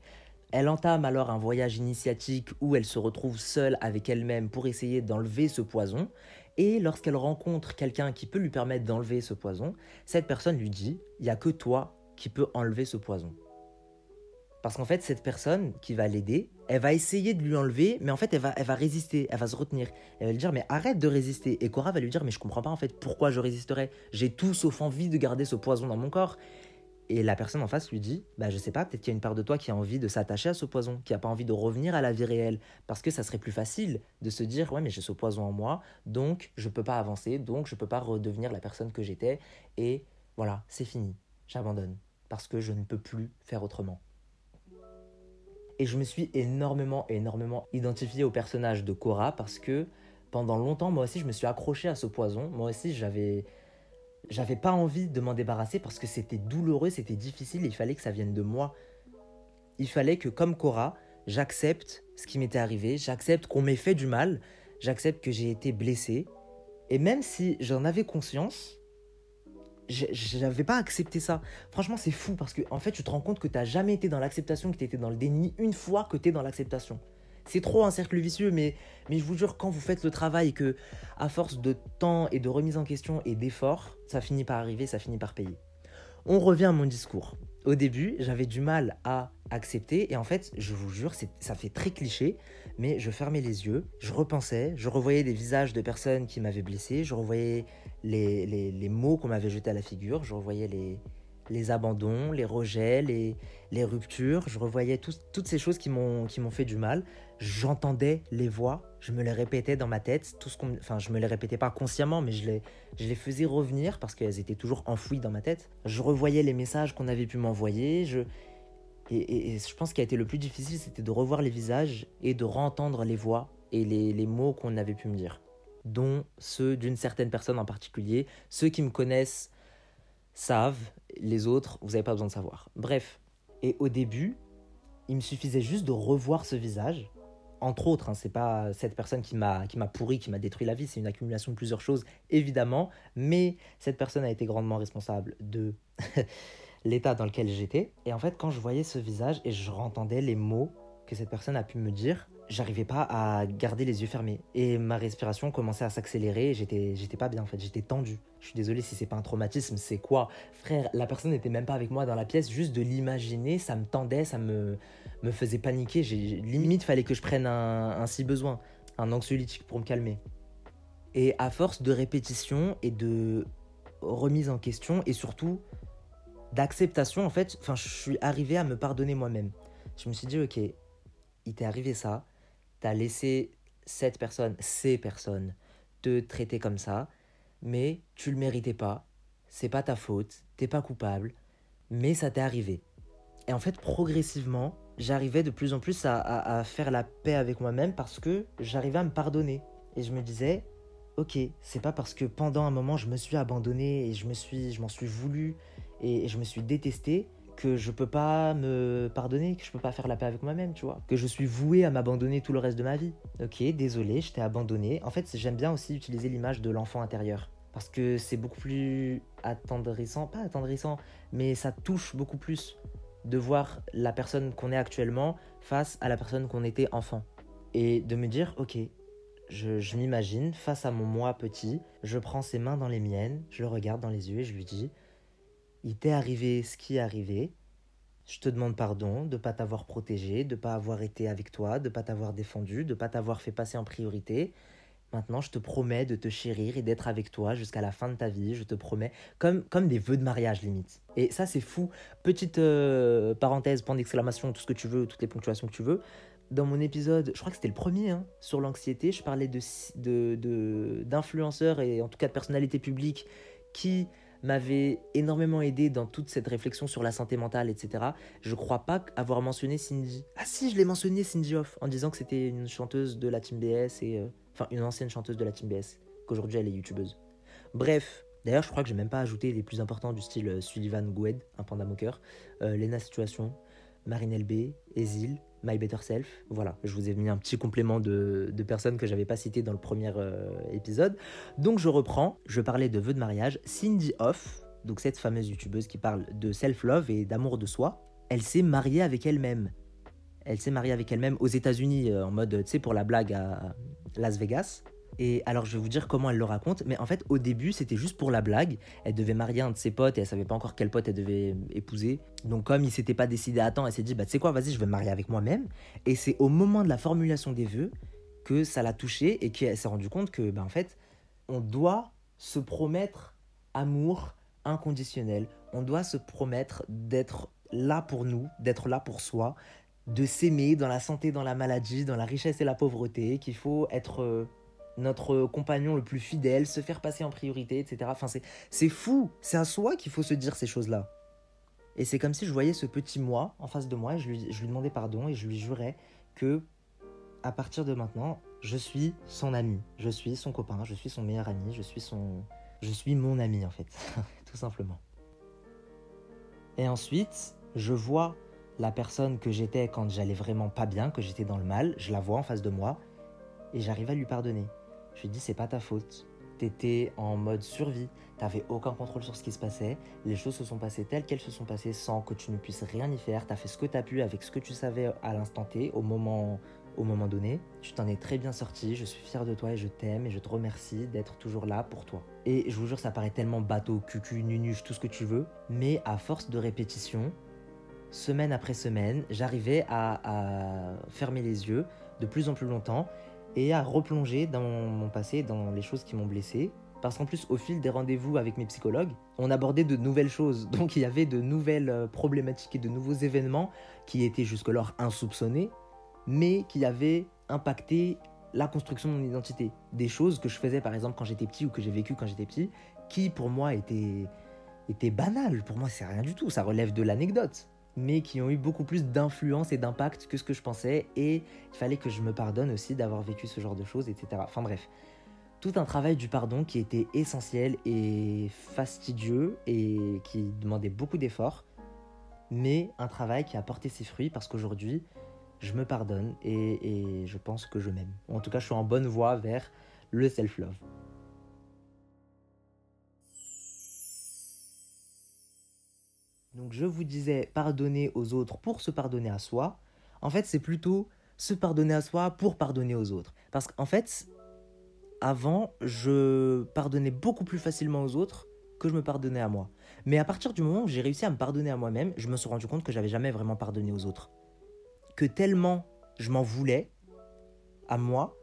Elle entame alors un voyage initiatique où elle se retrouve seule avec elle-même pour essayer d'enlever ce poison, et lorsqu'elle rencontre quelqu'un qui peut lui permettre d'enlever ce poison, cette personne lui dit, il n'y a que toi qui peux enlever ce poison. Parce qu'en fait, cette personne qui va l'aider, elle va essayer de lui enlever, mais en fait, elle va, elle va résister, elle va se retenir. Elle va lui dire, mais arrête de résister. Et Cora va lui dire, mais je comprends pas en fait pourquoi je résisterais. J'ai tout sauf envie de garder ce poison dans mon corps. Et la personne en face lui dit Bah, je sais pas, peut-être qu'il y a une part de toi qui a envie de s'attacher à ce poison, qui a pas envie de revenir à la vie réelle. Parce que ça serait plus facile de se dire Ouais, mais j'ai ce poison en moi, donc je peux pas avancer, donc je peux pas redevenir la personne que j'étais. Et voilà, c'est fini, j'abandonne. Parce que je ne peux plus faire autrement. Et je me suis énormément, énormément identifié au personnage de Cora parce que pendant longtemps, moi aussi, je me suis accroché à ce poison. Moi aussi, j'avais j'avais pas envie de m'en débarrasser parce que c'était douloureux, c'était difficile il fallait que ça vienne de moi. Il fallait que, comme Cora, j'accepte ce qui m'était arrivé, j'accepte qu'on m'ait fait du mal, j'accepte que j'ai été blessé. Et même si j'en avais conscience, je n'avais pas accepté ça. Franchement, c'est fou parce que, en fait, tu te rends compte que tu n'as jamais été dans l'acceptation, que tu étais dans le déni une fois que tu es dans l'acceptation. C'est trop un cercle vicieux, mais, mais je vous jure, quand vous faites le travail, que à force de temps et de remise en question et d'efforts, ça finit par arriver, ça finit par payer. On revient à mon discours. Au début, j'avais du mal à accepter, et en fait, je vous jure, ça fait très cliché, mais je fermais les yeux, je repensais, je revoyais des visages de personnes qui m'avaient blessé, je revoyais les, les, les mots qu'on m'avait jetés à la figure, je revoyais les, les abandons, les rejets, les, les ruptures. Je revoyais toutes ces choses qui m'ont fait du mal. J'entendais les voix, je me les répétais dans ma tête. Tout ce enfin, je me les répétais pas consciemment, mais je les, je les faisais revenir parce qu'elles étaient toujours enfouies dans ma tête. Je revoyais les messages qu'on avait pu m'envoyer. Je, et, et, je pense qu'il a été le plus difficile, c'était de revoir les visages et de entendre les voix et les, les mots qu'on avait pu me dire. Dont ceux d'une certaine personne en particulier. Ceux qui me connaissent savent, les autres, vous n'avez pas besoin de savoir. Bref, et au début, il me suffisait juste de revoir ce visage. Entre autres, hein, c'est pas cette personne qui m'a qui m'a pourri, qui m'a détruit la vie, c'est une accumulation de plusieurs choses, évidemment. Mais cette personne a été grandement responsable de <laughs> l'état dans lequel j'étais. Et en fait, quand je voyais ce visage et je entendais les mots que cette personne a pu me dire, j'arrivais pas à garder les yeux fermés. Et ma respiration commençait à s'accélérer j'étais pas bien en fait. J'étais tendu. Je suis désolé si c'est pas un traumatisme c'est quoi? Frère la personne n'était même pas avec moi dans la pièce juste de l'imaginer ça me tendait ça me me faisait paniquer. J'ai limite fallait que je prenne un, un si besoin un anxiolytique pour me calmer. Et à force de répétition et de remise en question et surtout d'acceptation en fait je suis arrivé à me pardonner moi-même. Je me suis dit ok il t'est arrivé ça t'as laissé cette personne, ces personnes, te traiter comme ça, mais tu le méritais pas, c'est pas ta faute, t'es pas coupable, mais ça t'est arrivé. Et en fait, progressivement, j'arrivais de plus en plus à, faire la paix avec moi-même parce que j'arrivais à me pardonner. Et je me disais, ok, c'est pas parce que pendant un moment je me suis abandonné et je me suis, je m'en suis voulu et je me suis détesté que je peux pas me pardonner, que je peux pas faire la paix avec moi-même, tu vois. Que je suis voué à m'abandonner tout le reste de ma vie. Ok, désolé, je t'ai abandonné. En fait, j'aime bien aussi utiliser l'image de l'enfant intérieur. Parce que c'est beaucoup plus attendrissant, pas attendrissant, mais ça touche beaucoup plus de voir la personne qu'on est actuellement face à la personne qu'on était enfant. Et de me dire, ok, je, je m'imagine face à mon moi petit, je prends ses mains dans les miennes, je le regarde dans les yeux et je lui dis, il t'est arrivé ce qui est arrivé. Je te demande pardon de ne pas t'avoir protégé, de ne pas avoir été avec toi, de ne pas t'avoir défendu, de ne pas t'avoir fait passer en priorité. Maintenant, je te promets de te chérir et d'être avec toi jusqu'à la fin de ta vie. Je te promets, comme, comme des vœux de mariage limite. Et ça, c'est fou. Petite euh, parenthèse, point d'exclamation, tout ce que tu veux, toutes les ponctuations que tu veux. Dans mon épisode, je crois que c'était le premier, hein, sur l'anxiété, je parlais d'influenceurs de, d'influenceurs et en tout cas de personnalités publiques qui m'avait énormément aidé dans toute cette réflexion sur la santé mentale, etc. Je crois pas avoir mentionné Cindy. Ah si, je l'ai mentionné Cindy Off en disant que c'était une chanteuse de la Team BS et euh, enfin une ancienne chanteuse de la Team BS, qu'aujourd'hui elle est youtubeuse. Bref, d'ailleurs je crois que j'ai même pas ajouté les plus importants du style euh, Sullivan Goued, un panda moqueur, euh, Lena Situation, Marine LB, Ezil, My Better Self. Voilà, je vous ai mis un petit complément de, personnes que j'avais pas citées dans le premier euh, épisode. Donc je reprends, je parlais de vœux de mariage. Cindy Off, donc cette fameuse youtubeuse qui parle de self-love et d'amour de soi, elle s'est mariée avec elle-même. Elle s'est mariée avec elle-même aux États-Unis euh, en mode, tu sais, pour la blague à Las Vegas. Et alors, je vais vous dire comment elle le raconte. Mais en fait, au début, c'était juste pour la blague. Elle devait marier un de ses potes et elle savait pas encore quel pote elle devait épouser. Donc, comme il s'était pas décidé à temps, elle s'est dit, bah, tu sais quoi, vas-y, je vais me marier avec moi-même. Et c'est au moment de la formulation des vœux que ça l'a touchée et qu'elle s'est rendue compte que, bah, en fait, on doit se promettre amour inconditionnel. On doit se promettre d'être là pour nous, d'être là pour soi, de s'aimer dans la santé, dans la maladie, dans la richesse et la pauvreté, qu'il faut être euh, notre compagnon le plus fidèle, se faire passer en priorité, etc. Enfin, c'est fou, c'est à soi qu'il faut se dire ces choses-là. Et c'est comme si je voyais ce petit moi en face de moi et je lui, demandais pardon et je lui jurais que, à partir de maintenant, je suis son ami, je suis son copain, je suis son meilleur ami, je suis son. Je suis mon ami en fait, <laughs> tout simplement. Et ensuite, je vois la personne que j'étais quand j'allais vraiment pas bien, que j'étais dans le mal, je la vois en face de moi et j'arrive à lui pardonner. Je lui dis c'est pas ta faute. T'étais en mode survie, t'avais aucun contrôle sur ce qui se passait, les choses se sont passées telles qu'elles se sont passées sans que tu ne puisses rien y faire, t'as fait ce que t'as pu avec ce que tu savais à l'instant T, au moment, au moment donné. Tu t'en es très bien sorti, je suis fier de toi et je t'aime et je te remercie d'être toujours là pour toi. Et je vous jure, ça paraît tellement bateau, cucu, nunuche, tout ce que tu veux, mais à force de répétition, semaine après semaine, j'arrivais à, fermer les yeux de plus en plus longtemps et à replonger dans mon passé, dans les choses qui m'ont blessé. Parce qu'en plus, au fil des rendez-vous avec mes psychologues, on abordait de nouvelles choses. <laughs> Donc il y avait de nouvelles euh, problématiques et de nouveaux événements qui étaient jusque-là insoupçonnés, mais qui avaient impacté la construction de mon identité. Des choses que je faisais par exemple quand j'étais petit ou que j'ai vécu quand j'étais petit, qui pour moi étaient, étaient banales. Pour moi, c'est rien du tout. Ça relève de l'anecdote mais qui ont eu beaucoup plus d'influence et d'impact que ce que je pensais, et il fallait que je me pardonne aussi d'avoir vécu ce genre de choses, etc. Enfin bref, tout un travail du pardon qui était essentiel et fastidieux et qui demandait beaucoup d'efforts, mais un travail qui a porté ses fruits parce qu'aujourd'hui, je me pardonne et, je pense que je m'aime. En tout cas, je suis en bonne voie vers le self-love. Donc je vous disais pardonner aux autres pour se pardonner à soi. En fait, c'est plutôt se pardonner à soi pour pardonner aux autres. Parce qu'en fait, avant, je pardonnais beaucoup plus facilement aux autres que je me pardonnais à moi. Mais à partir du moment où j'ai réussi à me pardonner à moi-même, je me suis rendu compte que j'avais jamais vraiment pardonné aux autres. Que tellement je m'en voulais à moi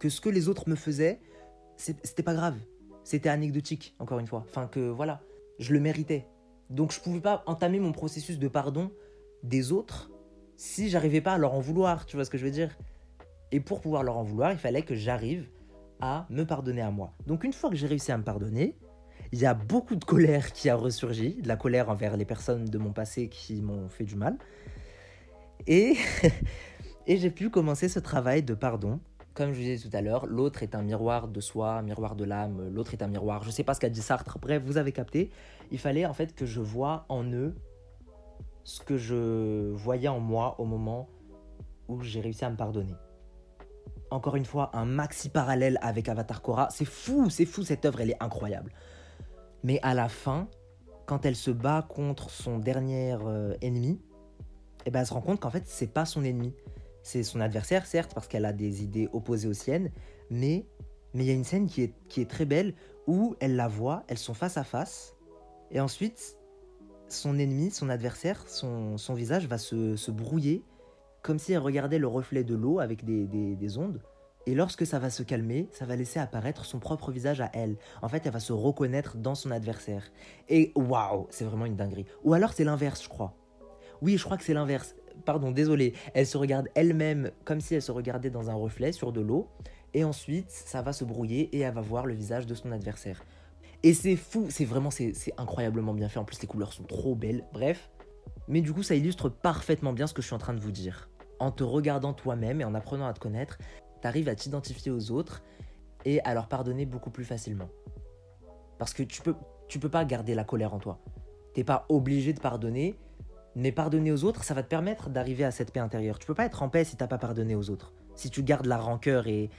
que ce que les autres me faisaient, c'était pas grave. C'était anecdotique, encore une fois. Enfin, que voilà, je le méritais. Donc je ne pouvais pas entamer mon processus de pardon des autres si j'arrivais pas à leur en vouloir, tu vois ce que je veux dire? Et pour pouvoir leur en vouloir, il fallait que j'arrive à me pardonner à moi. Donc une fois que j'ai réussi à me pardonner, il y a beaucoup de colère qui a ressurgi, de la colère envers les personnes de mon passé qui m'ont fait du mal. Et, <laughs> et j'ai pu commencer ce travail de pardon comme je vous disais tout à l'heure, l'autre est un miroir de soi, miroir de l'âme, l'autre est un miroir. Je ne sais pas ce qu'a dit Sartre, bref, vous avez capté. Il fallait en fait que je vois en eux ce que je voyais en moi au moment où j'ai réussi à me pardonner. Encore une fois, un maxi parallèle avec Avatar Korra. C'est fou, c'est fou, cette œuvre, elle est incroyable. Mais à la fin, quand elle se bat contre son dernier euh, ennemi, eh ben, elle se rend compte qu'en fait, c'est pas son ennemi c'est son adversaire, certes, parce qu'elle a des idées opposées aux siennes, mais mais il y a une scène qui est, qui est très belle où elle la voit, elles sont face à face, et ensuite, son ennemi, son adversaire, son, son visage va se, se, brouiller, comme si elle regardait le reflet de l'eau avec des, des, des ondes. Et lorsque ça va se calmer, ça va laisser apparaître son propre visage à elle. En fait, elle va se reconnaître dans son adversaire. Et waouh, c'est vraiment une dinguerie. Ou alors c'est l'inverse, je crois. Oui, je crois que c'est l'inverse pardon, désolé, elle se regarde elle-même comme si elle se regardait dans un reflet sur de l'eau, et ensuite ça va se brouiller et elle va voir le visage de son adversaire. Et c'est fou, c'est vraiment, c'est incroyablement bien fait, en plus les couleurs sont trop belles, bref. Mais du coup ça illustre parfaitement bien ce que je suis en train de vous dire. En te regardant toi-même et en apprenant à te connaître, t'arrives à t'identifier aux autres et à leur pardonner beaucoup plus facilement. Parce que tu peux, tu peux pas garder la colère en toi. T'es pas obligé de pardonner, mais pardonner aux autres, ça va te permettre d'arriver à cette paix intérieure. Tu peux pas être en paix si t'as pas pardonné aux autres. Si tu gardes la rancœur et,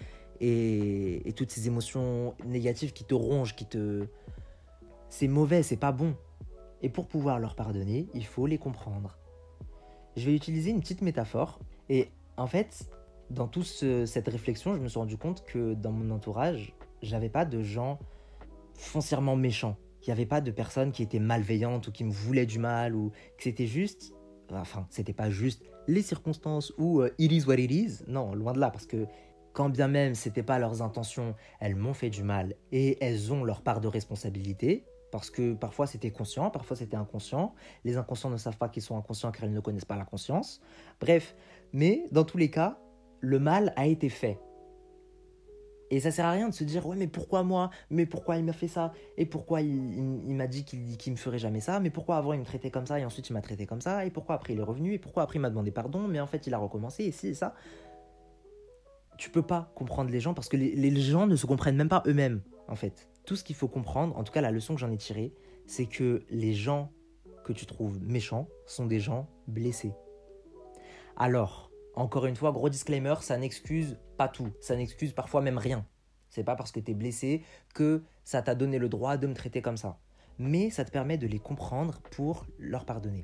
et, toutes ces émotions négatives qui te rongent, qui te... C'est mauvais, c'est pas bon. Et pour pouvoir leur pardonner, il faut les comprendre. Je vais utiliser une petite métaphore. Et en fait, dans toute cette réflexion, je me suis rendu compte que dans mon entourage, j'avais pas de gens foncièrement méchants. Il n'y avait pas de personnes qui étaient malveillantes ou qui me voulaient du mal ou que c'était juste, enfin, c'était pas juste les circonstances où euh, it is what it is. Non, loin de là, parce que quand bien même c'était pas leurs intentions, elles m'ont fait du mal et elles ont leur part de responsabilité. Parce que parfois c'était conscient, parfois c'était inconscient. Les inconscients ne savent pas qu'ils sont inconscients car ils ne connaissent pas la conscience. Bref, mais dans tous les cas, le mal a été fait. Et ça sert à rien de se dire ouais mais pourquoi moi? Mais pourquoi il m'a fait ça? Et pourquoi il, m'a dit qu'il me ferait jamais ça? Mais pourquoi avant il me traitait comme ça et ensuite il m'a traité comme ça? Et pourquoi après il est revenu? Et pourquoi après il m'a demandé pardon? Mais en fait il a recommencé et si et ça. Tu peux pas comprendre les gens parce que les, les gens ne se comprennent même pas eux-mêmes en fait. Tout ce qu'il faut comprendre, en tout cas la leçon que j'en ai tirée, c'est que les gens que tu trouves méchants sont des gens blessés. Alors, encore une fois, gros disclaimer, ça n'excuse pas tout, ça n'excuse parfois même rien. C'est pas parce que tu es blessé que ça t'a donné le droit de me traiter comme ça. Mais ça te permet de les comprendre pour leur pardonner.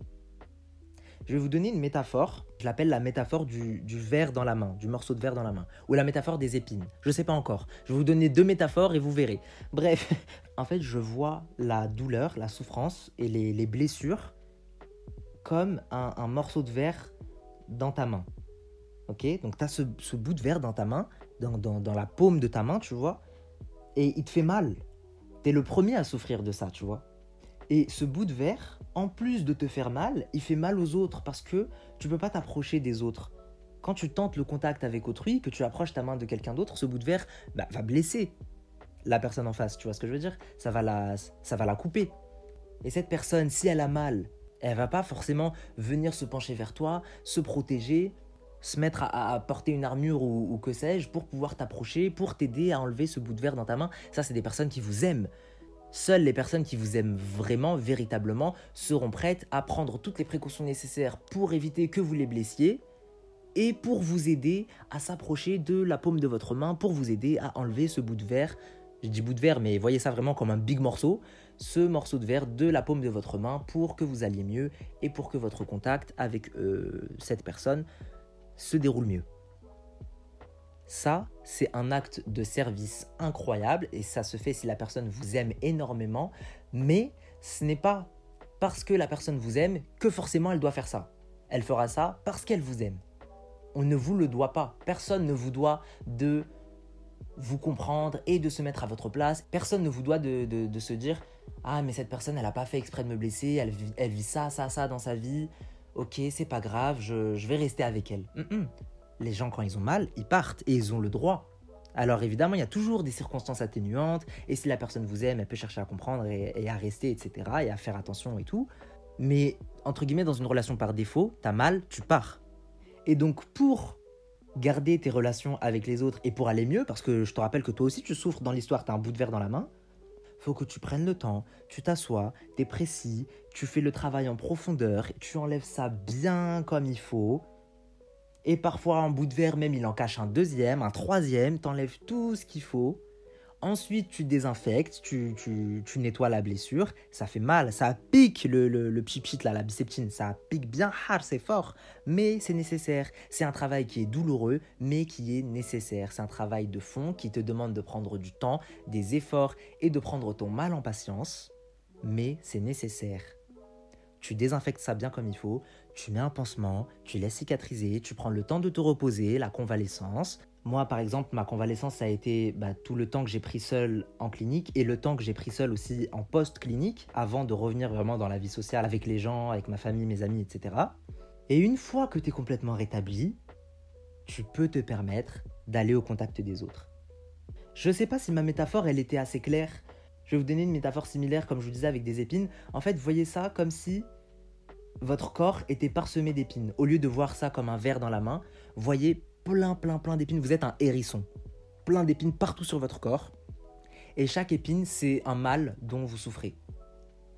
Je vais vous donner une métaphore, je l'appelle la métaphore du, verre dans la main, du morceau de verre dans la main, ou la métaphore des épines. Je sais pas encore. Je vais vous donner deux métaphores et vous verrez. Bref, <laughs> en fait, je vois la douleur, la souffrance et les, blessures comme un morceau de verre dans ta main. Donc tu as ce, bout de verre dans ta main, dans, la paume de ta main, tu vois, et il te fait mal. Tu es le premier à souffrir de ça, tu vois. Et ce bout de verre, en plus de te faire mal, il fait mal aux autres parce que tu peux pas t'approcher des autres. Quand tu tentes le contact avec autrui, que tu approches ta main de quelqu'un d'autre, ce bout de verre bah, va blesser la personne en face, tu vois ce que je veux dire? Ça va, la, ça va la couper. Et cette personne, si elle a mal, elle va pas forcément venir se pencher vers toi, se protéger, se mettre à, porter une armure ou, que sais-je pour pouvoir t'approcher, pour t'aider à enlever ce bout de verre dans ta main. Ça, c'est des personnes qui vous aiment. Seules les personnes qui vous aiment vraiment, véritablement, seront prêtes à prendre toutes les précautions nécessaires pour éviter que vous les blessiez et pour vous aider à s'approcher de la paume de votre main, pour vous aider à enlever ce bout de verre. Je dis bout de verre, mais voyez ça vraiment comme un big morceau. Ce morceau de verre de la paume de votre main pour que vous alliez mieux et pour que votre contact avec euh, cette personne se déroule mieux. Ça, c'est un acte de service incroyable et ça se fait si la personne vous aime énormément, mais ce n'est pas parce que la personne vous aime que forcément elle doit faire ça. Elle fera ça parce qu'elle vous aime. On ne vous le doit pas. Personne ne vous doit de vous comprendre et de se mettre à votre place. Personne ne vous doit de, se dire Ah, mais cette personne, elle n'a pas fait exprès de me blesser, elle, vit ça, ça, ça dans sa vie ok, c'est pas grave, je, vais rester avec elle. Les gens, quand ils ont mal, ils partent et ils ont le droit. Alors évidemment, il y a toujours des circonstances atténuantes, et si la personne vous aime, elle peut chercher à comprendre et, à rester, etc., et à faire attention et tout. Mais, entre guillemets, dans une relation par défaut, t'as mal, tu pars. Et donc, pour garder tes relations avec les autres et pour aller mieux, parce que je te rappelle que toi aussi tu souffres dans l'histoire, t'as un bout de verre dans la main, faut que tu prennes le temps, tu t'assois, tu es précis, tu fais le travail en profondeur, tu enlèves ça bien comme il faut. Et parfois, un bout de verre, même, il en cache un deuxième, un troisième, t'enlèves tout ce qu'il faut. Ensuite, tu désinfectes, tu, nettoies la blessure. Ça fait mal, ça pique le, le, le pipit, là, la biceptine. Ça pique bien hard, c'est fort. Mais c'est nécessaire. C'est un travail qui est douloureux, mais qui est nécessaire. C'est un travail de fond qui te demande de prendre du temps, des efforts et de prendre ton mal en patience. Mais c'est nécessaire. Tu désinfectes ça bien comme il faut, tu mets un pansement, tu laisses cicatriser, tu prends le temps de te reposer, la convalescence, moi, par exemple, ma convalescence, a été bah, tout le temps que j'ai pris seul en clinique et le temps que j'ai pris seul aussi en post-clinique avant de revenir vraiment dans la vie sociale avec les gens, avec ma famille, mes amis, etc. Et une fois que tu es complètement rétabli, tu peux te permettre d'aller au contact des autres. Je ne sais pas si ma métaphore, elle était assez claire. Je vais vous donner une métaphore similaire, comme je vous disais, avec des épines. En fait, voyez ça comme si votre corps était parsemé d'épines. Au lieu de voir ça comme un verre dans la main, voyez plein, plein, plein d'épines. Vous êtes un hérisson. Plein d'épines partout sur votre corps. Et chaque épine, c'est un mal dont vous souffrez.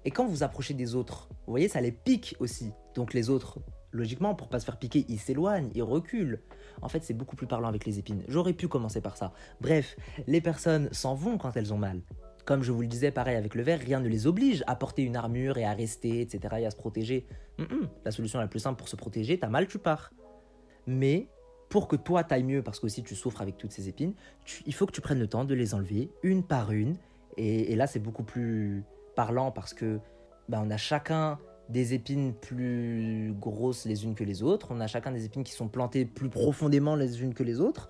Et quand vous approchez des autres, vous voyez, ça les pique aussi. Donc les autres, logiquement, pour pas se faire piquer, ils s'éloignent, ils reculent. En fait, c'est beaucoup plus parlant avec les épines. J'aurais pu commencer par ça. Bref, les personnes s'en vont quand elles ont mal. Comme je vous le disais, pareil avec le verre, rien ne les oblige à porter une armure et à rester, etc., et à se protéger. La solution la plus simple pour se protéger, t'as mal, tu pars. Mais pour que toi t'ailles mieux, parce que aussi tu souffres avec toutes ces épines, il faut que tu prennes le temps de les enlever une par une. Et, là, c'est beaucoup plus parlant parce que bah, on a chacun des épines plus grosses les unes que les autres, on a chacun des épines qui sont plantées plus profondément les unes que les autres.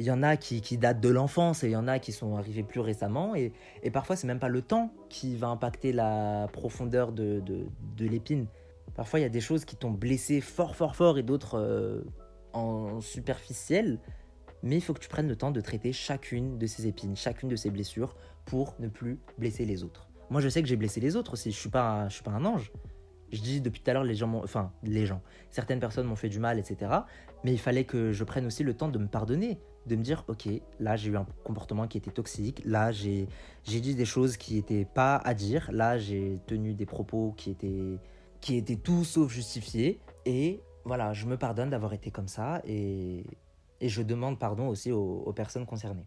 Il y en a qui, datent de l'enfance et il y en a qui sont arrivés plus récemment. Et, et parfois, c'est même pas le temps qui va impacter la profondeur de, de, l'épine. Parfois, il y a des choses qui t'ont blessé fort, fort, fort et d'autres euh, en superficiel. Mais il faut que tu prennes le temps de traiter chacune de ces épines, chacune de ces blessures pour ne plus blesser les autres. Moi, je sais que j'ai blessé les autres aussi. Je suis pas, je suis pas un ange. Je dis depuis tout à l'heure, les gens enfin, les gens, certaines personnes m'ont fait du mal, etc. Mais il fallait que je prenne aussi le temps de me pardonner, de me dire, ok, là j'ai eu un comportement qui était toxique, là j'ai dit des choses qui n'étaient pas à dire, là j'ai tenu des propos qui étaient, qui étaient tout sauf justifiés. Et voilà, je me pardonne d'avoir été comme ça et, je demande pardon aussi aux personnes concernées.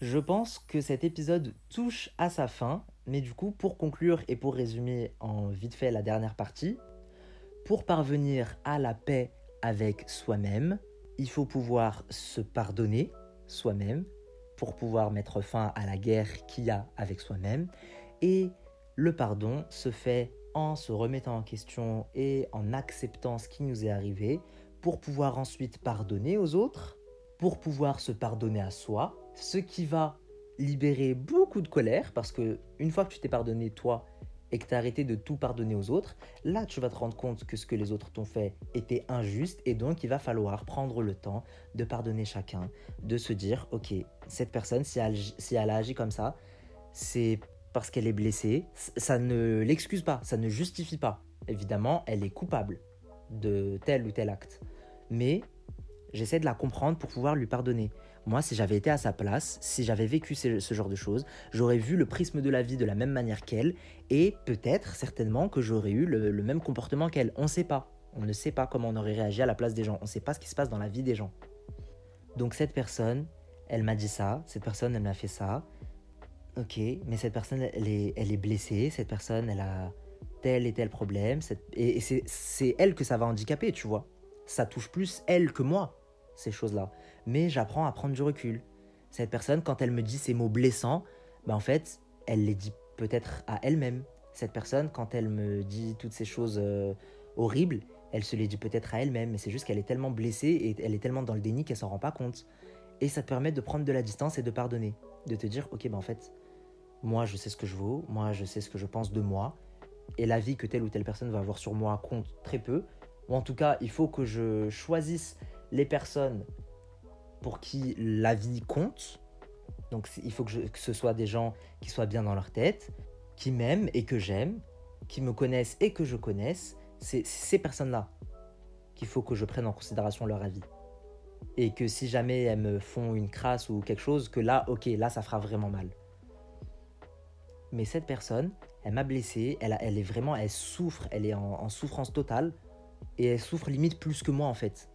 Je pense que cet épisode touche à sa fin, mais du coup, pour conclure et pour résumer en vite fait la dernière partie, pour parvenir à la paix avec soi-même, il faut pouvoir se pardonner soi-même, pour pouvoir mettre fin à la guerre qu'il y a avec soi-même, et le pardon se fait en se remettant en question et en acceptant ce qui nous est arrivé, pour pouvoir ensuite pardonner aux autres, pour pouvoir se pardonner à soi, ce qui va libérer beaucoup de colère parce que une fois que tu t'es pardonné toi et que tu as arrêté de tout pardonner aux autres, là tu vas te rendre compte que ce que les autres t'ont fait était injuste et donc il va falloir prendre le temps de pardonner chacun, de se dire ok, cette personne si elle, si elle a agi comme ça, c'est parce qu'elle est blessée, ça ne l'excuse pas, ça ne justifie pas. Évidemment, elle est coupable de tel ou tel acte. Mais j'essaie de la comprendre pour pouvoir lui pardonner. Moi, si j'avais été à sa place, si j'avais vécu ce, genre de choses, j'aurais vu le prisme de la vie de la même manière qu'elle, et peut-être, certainement, que j'aurais eu le, même comportement qu'elle. On ne sait pas. On ne sait pas comment on aurait réagi à la place des gens. On ne sait pas ce qui se passe dans la vie des gens. Donc cette personne, elle m'a dit ça, cette personne, elle m'a fait ça. Ok, mais cette personne, elle est, blessée, cette personne, elle a tel et tel problème, et c'est elle que ça va handicaper, tu vois. Ça touche plus elle que moi ces choses-là. Mais j'apprends à prendre du recul. Cette personne, quand elle me dit ces mots blessants, bah en fait, elle les dit peut-être à elle-même. Cette personne, quand elle me dit toutes ces choses euh, horribles, elle se les dit peut-être à elle-même, mais c'est juste qu'elle est tellement blessée et elle est tellement dans le déni qu'elle s'en rend pas compte. Et ça te permet de prendre de la distance et de pardonner. De te dire, ok, bah en fait, moi je sais ce que je vaux, moi je sais ce que je pense de moi, et la vie que telle ou telle personne va avoir sur moi compte très peu. Ou en tout cas, il faut que je choisisse les personnes pour qui la vie compte. Donc il faut que, ce soit des gens qui soient bien dans leur tête, qui m'aiment et que j'aime, qui me connaissent et que je connaisse. C'est ces personnes-là qu'il faut que je prenne en considération leur avis. Et que si jamais elles me font une crasse ou quelque chose, que là, ok, là, ça fera vraiment mal. Mais cette personne, elle m'a blessé, elle, elle est vraiment, elle souffre, elle est en souffrance totale, et elle souffre limite plus que moi en fait.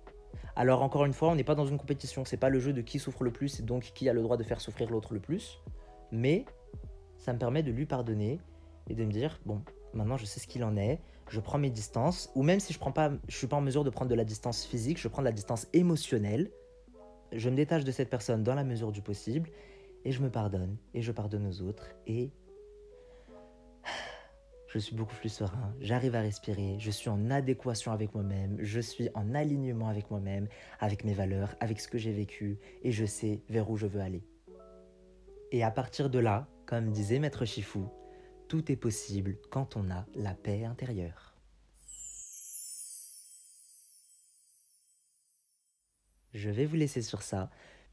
Alors encore une fois, on n'est pas dans une compétition, c'est pas le jeu de qui souffre le plus et donc qui a le droit de faire souffrir l'autre le plus, mais ça me permet de lui pardonner et de me dire bon, maintenant je sais ce qu'il en est, je prends mes distances ou même si je prends pas je suis pas en mesure de prendre de la distance physique, je prends de la distance émotionnelle. Je me détache de cette personne dans la mesure du possible et je me pardonne et je pardonne aux autres et je suis beaucoup plus serein, j'arrive à respirer, je suis en adéquation avec moi-même, je suis en alignement avec moi-même, avec mes valeurs, avec ce que j'ai vécu, et je sais vers où je veux aller. Et à partir de là, comme disait Maître Chifou, tout est possible quand on a la paix intérieure. Je vais vous laisser sur ça.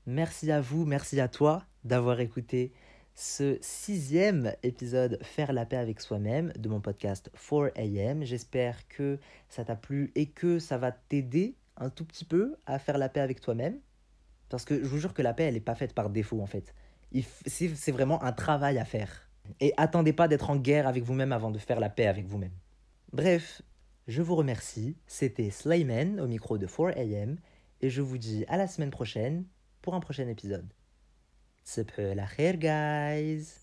Merci à vous, merci à toi d'avoir écouté ce sixième épisode Faire la paix avec soi-même de mon podcast 4am. J'espère que ça t'a plu et que ça va t'aider un tout petit peu à faire la paix avec toi-même. Parce que je vous jure que la paix, elle n'est pas faite par défaut en fait. C'est vraiment un travail à faire. Et attendez pas d'être en guerre avec vous-même avant de faire la paix avec vous-même. Bref, je vous remercie. C'était Slayman au micro de 4am. Et je vous dis à la semaine prochaine pour un prochain épisode. تصبحوا على خير جايز